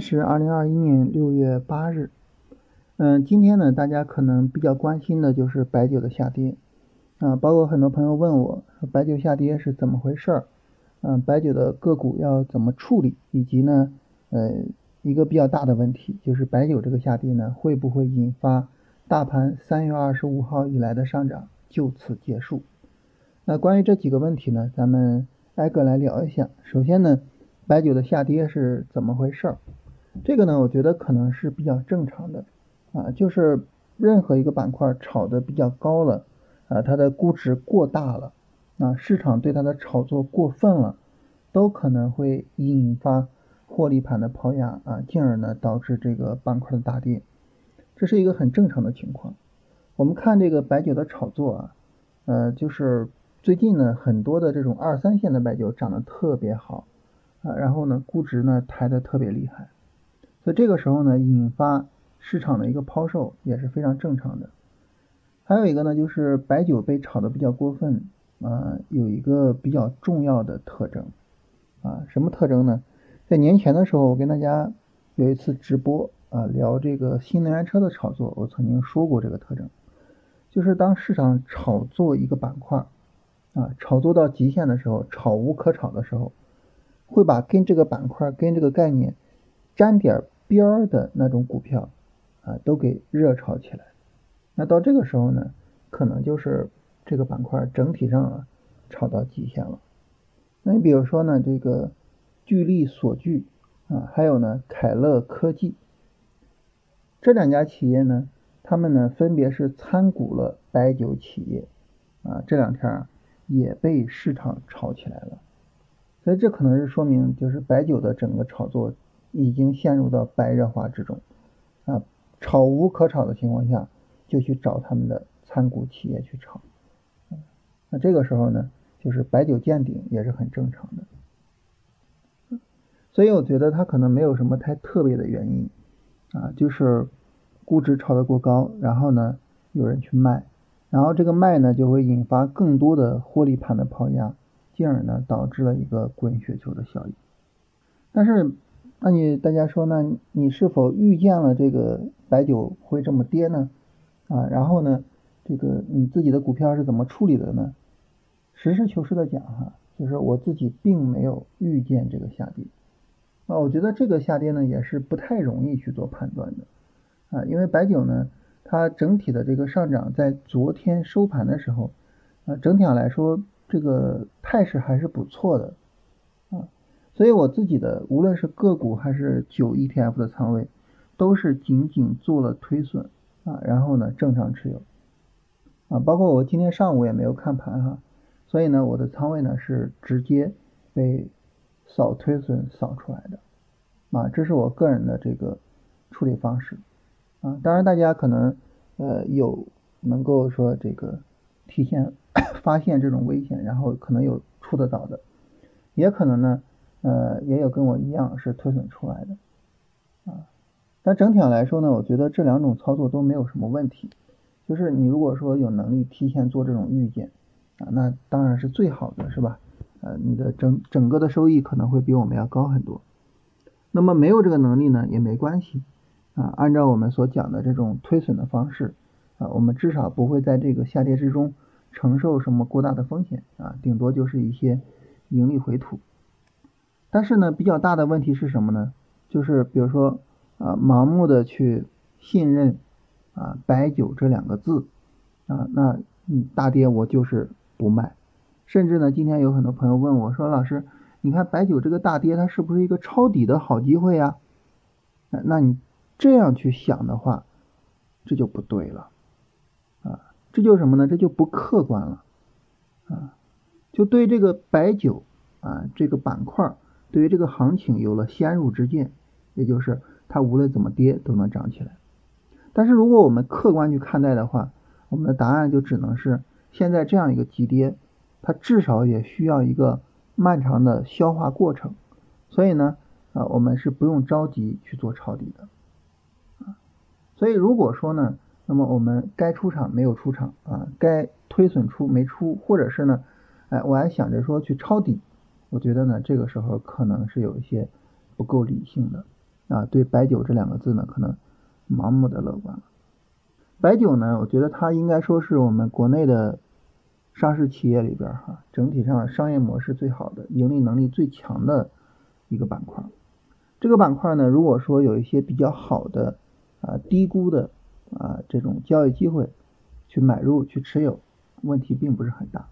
是二零二一年六月八日。嗯，今天呢，大家可能比较关心的就是白酒的下跌啊，包括很多朋友问我，白酒下跌是怎么回事儿？嗯，白酒的个股要怎么处理？以及呢，呃，一个比较大的问题就是白酒这个下跌呢，会不会引发大盘三月二十五号以来的上涨就此结束？那关于这几个问题呢，咱们挨个来聊一下。首先呢，白酒的下跌是怎么回事儿？这个呢，我觉得可能是比较正常的。啊，就是任何一个板块炒的比较高了，啊，它的估值过大了，啊，市场对它的炒作过分了，都可能会引发获利盘的抛压啊，进而呢导致这个板块的大跌，这是一个很正常的情况。我们看这个白酒的炒作啊，呃，就是最近呢很多的这种二三线的白酒涨得特别好，啊，然后呢估值呢抬得特别厉害，所以这个时候呢引发。市场的一个抛售也是非常正常的，还有一个呢，就是白酒被炒的比较过分啊，有一个比较重要的特征啊，什么特征呢？在年前的时候，我跟大家有一次直播啊，聊这个新能源车的炒作，我曾经说过这个特征，就是当市场炒作一个板块啊，炒作到极限的时候，炒无可炒的时候，会把跟这个板块、跟这个概念沾点边儿的那种股票。啊，都给热炒起来，那到这个时候呢，可能就是这个板块整体上啊炒到极限了。那你比如说呢，这个聚力所聚啊，还有呢凯乐科技这两家企业呢，他们呢分别是参股了白酒企业啊，这两天啊也被市场炒起来了，所以这可能是说明就是白酒的整个炒作已经陷入到白热化之中啊。炒无可炒的情况下，就去找他们的参股企业去炒，那这个时候呢，就是白酒见顶也是很正常的，所以我觉得它可能没有什么太特别的原因啊，就是估值炒得过高，然后呢有人去卖，然后这个卖呢就会引发更多的获利盘的抛压，进而呢导致了一个滚雪球的效应，但是。那你大家说呢？你是否预见了这个白酒会这么跌呢？啊，然后呢，这个你自己的股票是怎么处理的呢？实事求是的讲哈，就是我自己并没有预见这个下跌。啊，我觉得这个下跌呢也是不太容易去做判断的啊，因为白酒呢，它整体的这个上涨在昨天收盘的时候，啊，整体上来说这个态势还是不错的。所以我自己的无论是个股还是九 ETF 的仓位，都是仅仅做了推损啊，然后呢正常持有。啊，包括我今天上午也没有看盘哈，所以呢我的仓位呢是直接被扫推损扫出来的。啊，这是我个人的这个处理方式。啊，当然大家可能呃有能够说这个提前 发现这种危险，然后可能有出得早的，也可能呢。呃，也有跟我一样是推损出来的，啊，但整体上来说呢，我觉得这两种操作都没有什么问题。就是你如果说有能力提前做这种预见，啊，那当然是最好的，是吧？呃，你的整整个的收益可能会比我们要高很多。那么没有这个能力呢，也没关系，啊，按照我们所讲的这种推损的方式，啊，我们至少不会在这个下跌之中承受什么过大的风险，啊，顶多就是一些盈利回吐。但是呢，比较大的问题是什么呢？就是比如说啊，盲目的去信任啊“白酒”这两个字啊，那嗯大跌我就是不卖。甚至呢，今天有很多朋友问我说：“老师，你看白酒这个大跌，它是不是一个抄底的好机会呀？”那你这样去想的话，这就不对了啊，这就是什么呢？这就不客观了啊，就对这个白酒啊这个板块。对于这个行情有了先入之见，也就是它无论怎么跌都能涨起来。但是如果我们客观去看待的话，我们的答案就只能是现在这样一个急跌，它至少也需要一个漫长的消化过程。所以呢，啊，我们是不用着急去做抄底的。啊，所以如果说呢，那么我们该出场没有出场啊，该推损出没出，或者是呢，哎，我还想着说去抄底。我觉得呢，这个时候可能是有一些不够理性的啊，对白酒这两个字呢，可能盲目的乐观了。白酒呢，我觉得它应该说是我们国内的上市企业里边哈，整体上商业模式最好的、盈利能力最强的一个板块。这个板块呢，如果说有一些比较好的啊低估的啊这种交易机会，去买入去持有，问题并不是很大。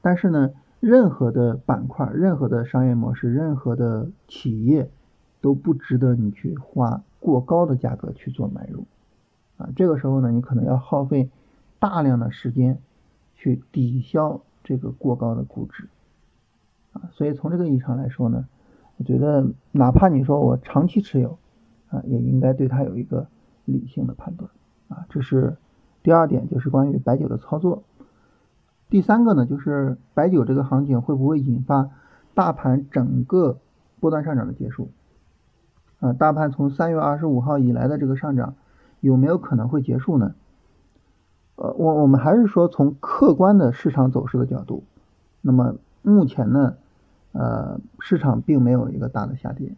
但是呢，任何的板块、任何的商业模式、任何的企业都不值得你去花过高的价格去做买入啊。这个时候呢，你可能要耗费大量的时间去抵消这个过高的估值啊。所以从这个意义上来说呢。我觉得，哪怕你说我长期持有，啊，也应该对它有一个理性的判断，啊，这是第二点，就是关于白酒的操作。第三个呢，就是白酒这个行情会不会引发大盘整个波段上涨的结束？啊，大盘从三月二十五号以来的这个上涨，有没有可能会结束呢？呃，我我们还是说从客观的市场走势的角度，那么目前呢？呃，市场并没有一个大的下跌，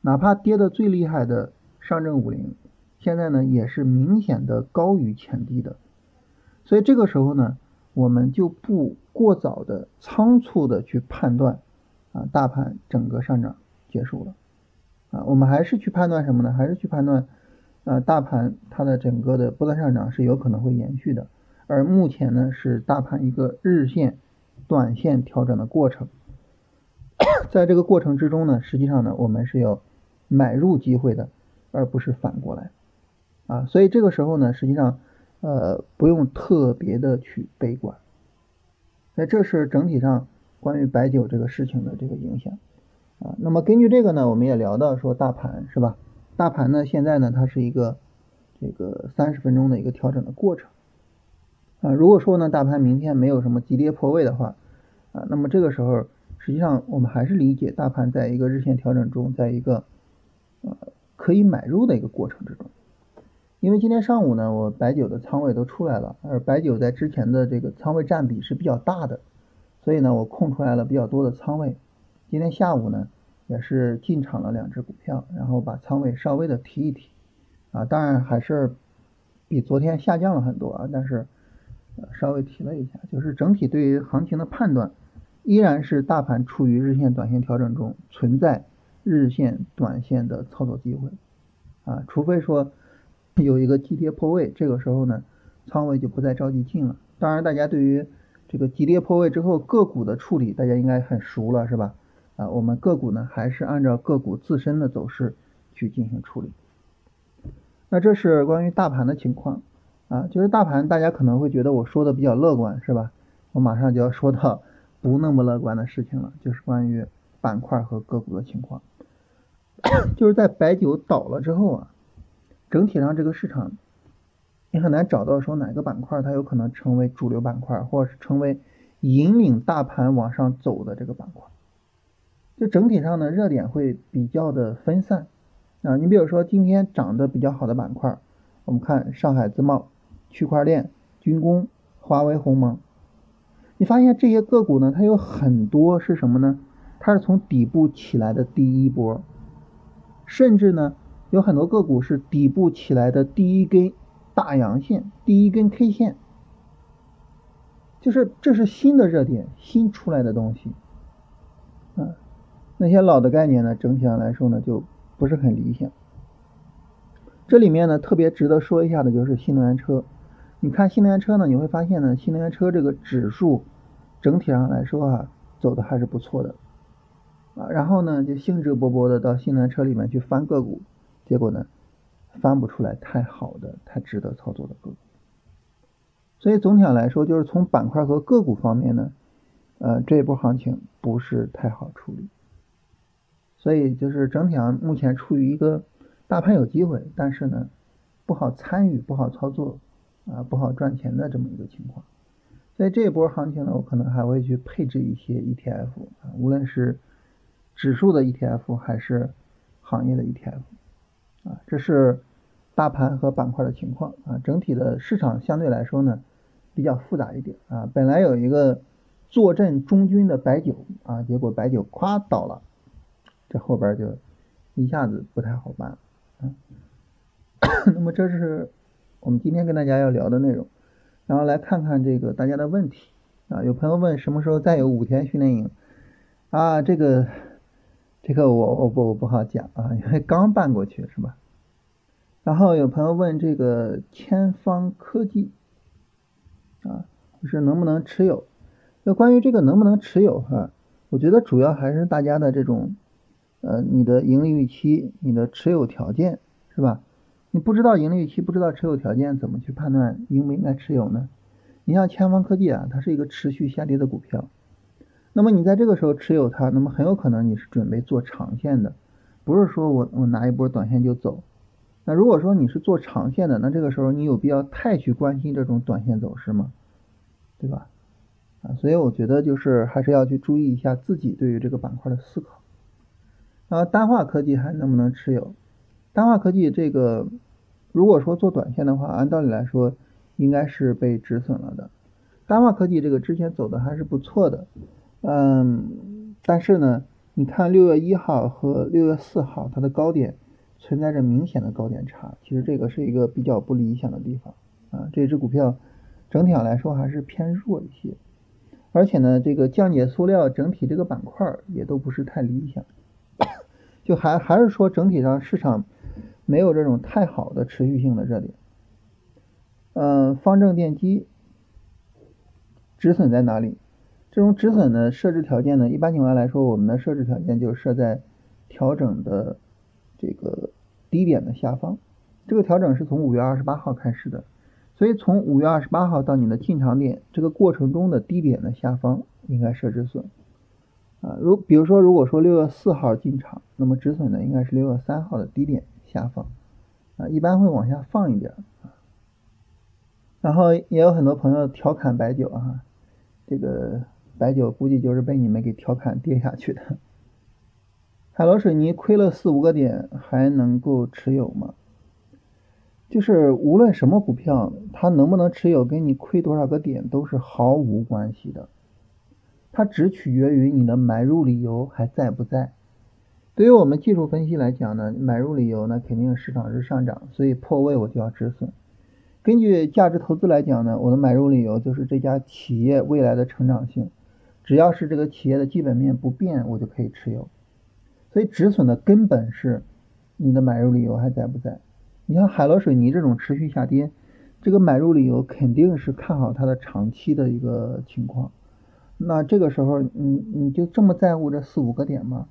哪怕跌的最厉害的上证五零，现在呢也是明显的高于前低的，所以这个时候呢，我们就不过早的仓促的去判断啊，大盘整个上涨结束了啊，我们还是去判断什么呢？还是去判断啊，大盘它的整个的波段上涨是有可能会延续的，而目前呢是大盘一个日线、短线调整的过程。在这个过程之中呢，实际上呢，我们是有买入机会的，而不是反过来啊。所以这个时候呢，实际上呃不用特别的去悲观。那这是整体上关于白酒这个事情的这个影响啊。那么根据这个呢，我们也聊到说大盘是吧？大盘呢现在呢它是一个这个三十分钟的一个调整的过程啊。如果说呢大盘明天没有什么急跌破位的话啊，那么这个时候。实际上，我们还是理解大盘在一个日线调整中，在一个呃可以买入的一个过程之中。因为今天上午呢，我白酒的仓位都出来了，而白酒在之前的这个仓位占比是比较大的，所以呢，我空出来了比较多的仓位。今天下午呢，也是进场了两只股票，然后把仓位稍微的提一提啊，当然还是比昨天下降了很多啊，但是稍微提了一下，就是整体对于行情的判断。依然是大盘处于日线、短线调整中，存在日线、短线的操作机会啊，除非说有一个急跌破位，这个时候呢，仓位就不再着急进了。当然，大家对于这个急跌破位之后个股的处理，大家应该很熟了，是吧？啊，我们个股呢还是按照个股自身的走势去进行处理。那这是关于大盘的情况啊，就是大盘大家可能会觉得我说的比较乐观，是吧？我马上就要说到。不那么乐观的事情了，就是关于板块和个股的情况。就是在白酒倒了之后啊，整体上这个市场你很难找到说哪个板块它有可能成为主流板块，或者是成为引领大盘往上走的这个板块。就整体上呢，热点会比较的分散啊。你比如说今天涨得比较好的板块，我们看上海自贸、区块链、军工、华为、鸿蒙。你发现这些个股呢，它有很多是什么呢？它是从底部起来的第一波，甚至呢，有很多个股是底部起来的第一根大阳线、第一根 K 线，就是这是新的热点、新出来的东西。啊，那些老的概念呢，整体上来说呢，就不是很理想。这里面呢，特别值得说一下的就是新能源车。你看新能源车呢，你会发现呢，新能源车这个指数。整体上来说啊，走的还是不错的啊。然后呢，就兴致勃勃的到新能源车里面去翻个股，结果呢，翻不出来太好的、太值得操作的个股。所以总体上来说，就是从板块和个股方面呢，呃，这一波行情不是太好处理。所以就是整体上目前处于一个大盘有机会，但是呢，不好参与、不好操作啊、不好赚钱的这么一个情况。在这一波行情呢，我可能还会去配置一些 ETF 啊，无论是指数的 ETF 还是行业的 ETF 啊，这是大盘和板块的情况啊。整体的市场相对来说呢比较复杂一点啊。本来有一个坐镇中军的白酒啊，结果白酒咵倒了，这后边就一下子不太好办了。嗯，那么这是我们今天跟大家要聊的内容，然后来看看这个大家的问题啊。有朋友问什么时候再有五天训练营啊？这个这个我我不我不好讲啊，因为刚办过去是吧？然后有朋友问这个千方科技啊，就是能不能持有？那关于这个能不能持有哈，我觉得主要还是大家的这种呃你的盈利预期、你的持有条件是吧？你不知道盈利预期，不知道持有条件，怎么去判断应不应该持有呢？你像千方科技啊，它是一个持续下跌的股票，那么你在这个时候持有它，那么很有可能你是准备做长线的，不是说我我拿一波短线就走。那如果说你是做长线的，那这个时候你有必要太去关心这种短线走势吗？对吧？啊，所以我觉得就是还是要去注意一下自己对于这个板块的思考。啊，单化科技还能不能持有？单化科技这个，如果说做短线的话，按道理来说应该是被止损了的。单化科技这个之前走的还是不错的，嗯，但是呢，你看六月一号和六月四号它的高点。存在着明显的高点差，其实这个是一个比较不理想的地方啊。这只股票整体上来说还是偏弱一些，而且呢，这个降解塑料整体这个板块也都不是太理想，就还还是说整体上市场没有这种太好的持续性的热点。嗯，方正电机止损在哪里？这种止损的设置条件呢，一般情况下来说，我们的设置条件就设在调整的。这个低点的下方，这个调整是从五月二十八号开始的，所以从五月二十八号到你的进场点这个过程中的低点的下方应该设止损啊。如比如说，如果说六月四号进场，那么止损呢应该是六月三号的低点下方啊，一般会往下放一点啊。然后也有很多朋友调侃白酒啊，这个白酒估计就是被你们给调侃跌下去的。海螺水泥亏了四五个点，还能够持有吗？就是无论什么股票，它能不能持有，跟你亏多少个点都是毫无关系的。它只取决于你的买入理由还在不在。对于我们技术分析来讲呢，买入理由呢肯定市场是上涨，所以破位我就要止损。根据价值投资来讲呢，我的买入理由就是这家企业未来的成长性，只要是这个企业的基本面不变，我就可以持有。所以止损的根本是你的买入理由还在不在？你像海螺水泥这种持续下跌，这个买入理由肯定是看好它的长期的一个情况。那这个时候你你就这么在乎这四五个点吗？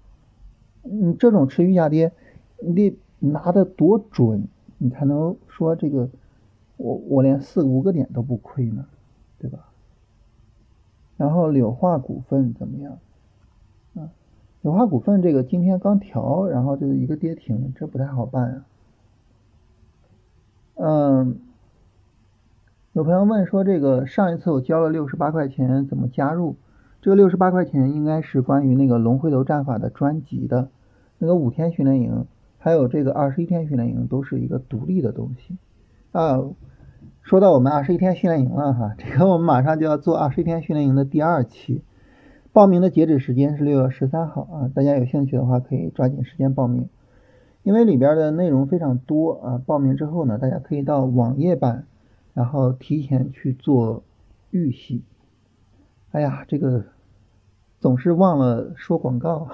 你这种持续下跌，你得拿的多准，你才能说这个我我连四五个点都不亏呢，然后柳化股份怎么样？啊？柳化股份这个今天刚调，然后就一个跌停，这不太好办啊。嗯，有朋友问说，这个上一次我交了六十八块钱，怎么加入？这个六十八块钱应该是关于那个龙回头战法的专辑的，那个五天训练营，还有这个二十一天训练营都是一个独立的东西啊。说到我们二十一天训练营了哈，这个我们马上就要做二十一天训练营的第二期。报名的截止时间是六月十三号啊，大家有兴趣的话可以抓紧时间报名，因为里边的内容非常多啊。报名之后呢，大家可以到网页版，然后提前去做预习。哎呀，这个总是忘了说广告。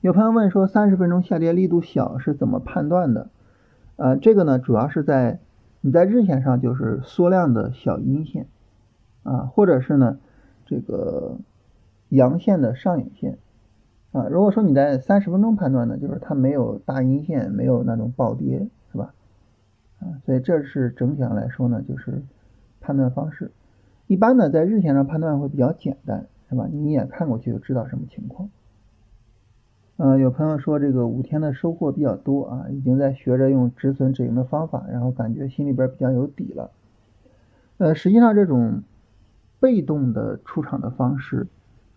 有朋友问说，三十分钟下跌力度小是怎么判断的？呃，这个呢，主要是在你在日线上就是缩量的小阴线啊，或者是呢这个。阳线的上影线啊，如果说你在三十分钟判断呢，就是它没有大阴线，没有那种暴跌，是吧？啊，所以这是整体上来说呢，就是判断方式。一般呢，在日线上判断会比较简单，是吧？你一眼看过去就知道什么情况。嗯，有朋友说这个五天的收获比较多啊，已经在学着用止损止盈的方法，然后感觉心里边比较有底了。呃，实际上这种被动的出场的方式。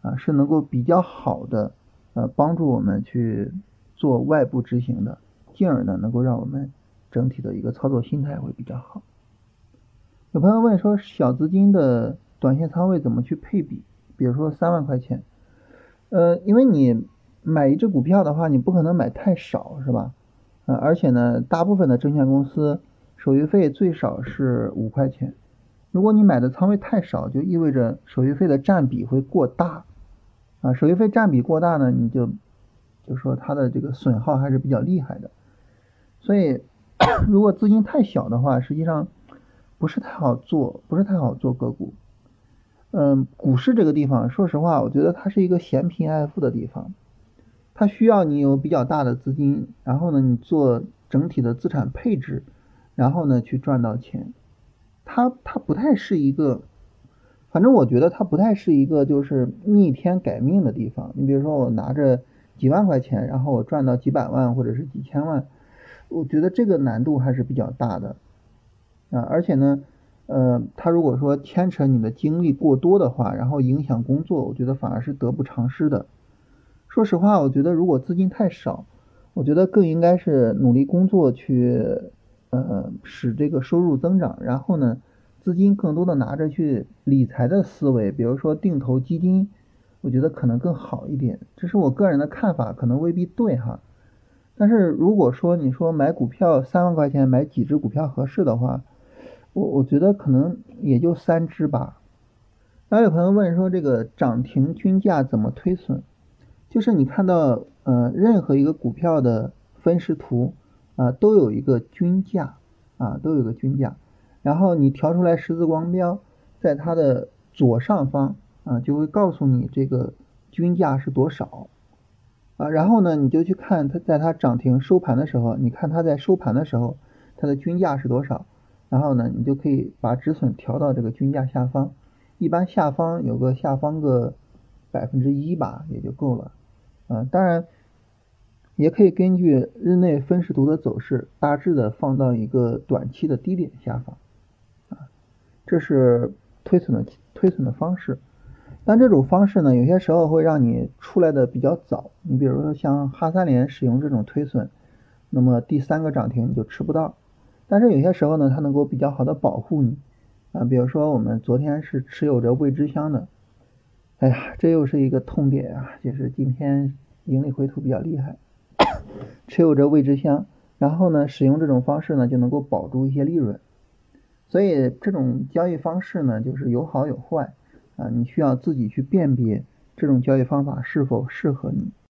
啊，是能够比较好的，呃，帮助我们去做外部执行的，进而呢，能够让我们整体的一个操作心态会比较好。有朋友问说，小资金的短线仓位怎么去配比？比如说三万块钱，呃，因为你买一只股票的话，你不可能买太少，是吧？呃，而且呢，大部分的证券公司手续费最少是五块钱。如果你买的仓位太少，就意味着手续费的占比会过大。啊，手续费占比过大呢，你就就说它的这个损耗还是比较厉害的。所以，如果资金太小的话，实际上不是太好做，不是太好做个股。嗯，股市这个地方，说实话，我觉得它是一个嫌贫爱富的地方，它需要你有比较大的资金，然后呢，你做整体的资产配置，然后呢去赚到钱。它它不太是一个，反正我觉得它不太是一个就是逆天改命的地方。你比如说我拿着几万块钱，然后我赚到几百万或者是几千万，我觉得这个难度还是比较大的啊，而且呢。呃，他如果说牵扯你的精力过多的话，然后影响工作，我觉得反而是得不偿失的。说实话，我觉得如果资金太少，我觉得更应该是努力工作去，呃，使这个收入增长，然后呢，资金更多的拿着去理财的思维，比如说定投基金，我觉得可能更好一点。这是我个人的看法，可能未必对哈。但是如果说你说买股票三万块钱买几只股票合适的话，我我觉得可能也就三只吧。还有朋友问说，这个涨停均价怎么推损？就是你看到，呃，任何一个股票的分时图啊，都有一个均价啊，都有个均价。然后你调出来十字光标，在它的左上方啊，就会告诉你这个均价是多少啊。然后呢，你就去看它在它涨停收盘的时候，你看它在收盘的时候，它的均价是多少。然后呢，你就可以把止损调到这个均价下方，一般下方有个下方个百分之一吧，也就够了。啊，当然也可以根据日内分时图的走势，大致的放到一个短期的低点下方。啊，这是推损的推损的方式。但这种方式呢，有些时候会让你出来的比较早。你比如说像哈三联使用这种推损，那么第三个涨停你就吃不到。但是有些时候呢，它能够比较好的保护你啊，比如说我们昨天是持有着未知箱的，哎呀，这又是一个痛点啊，就是今天盈利回吐比较厉害，持有着未知箱，然后呢，使用这种方式呢，就能够保住一些利润，所以这种交易方式呢，就是有好有坏啊，你需要自己去辨别这种交易方法是否适合你。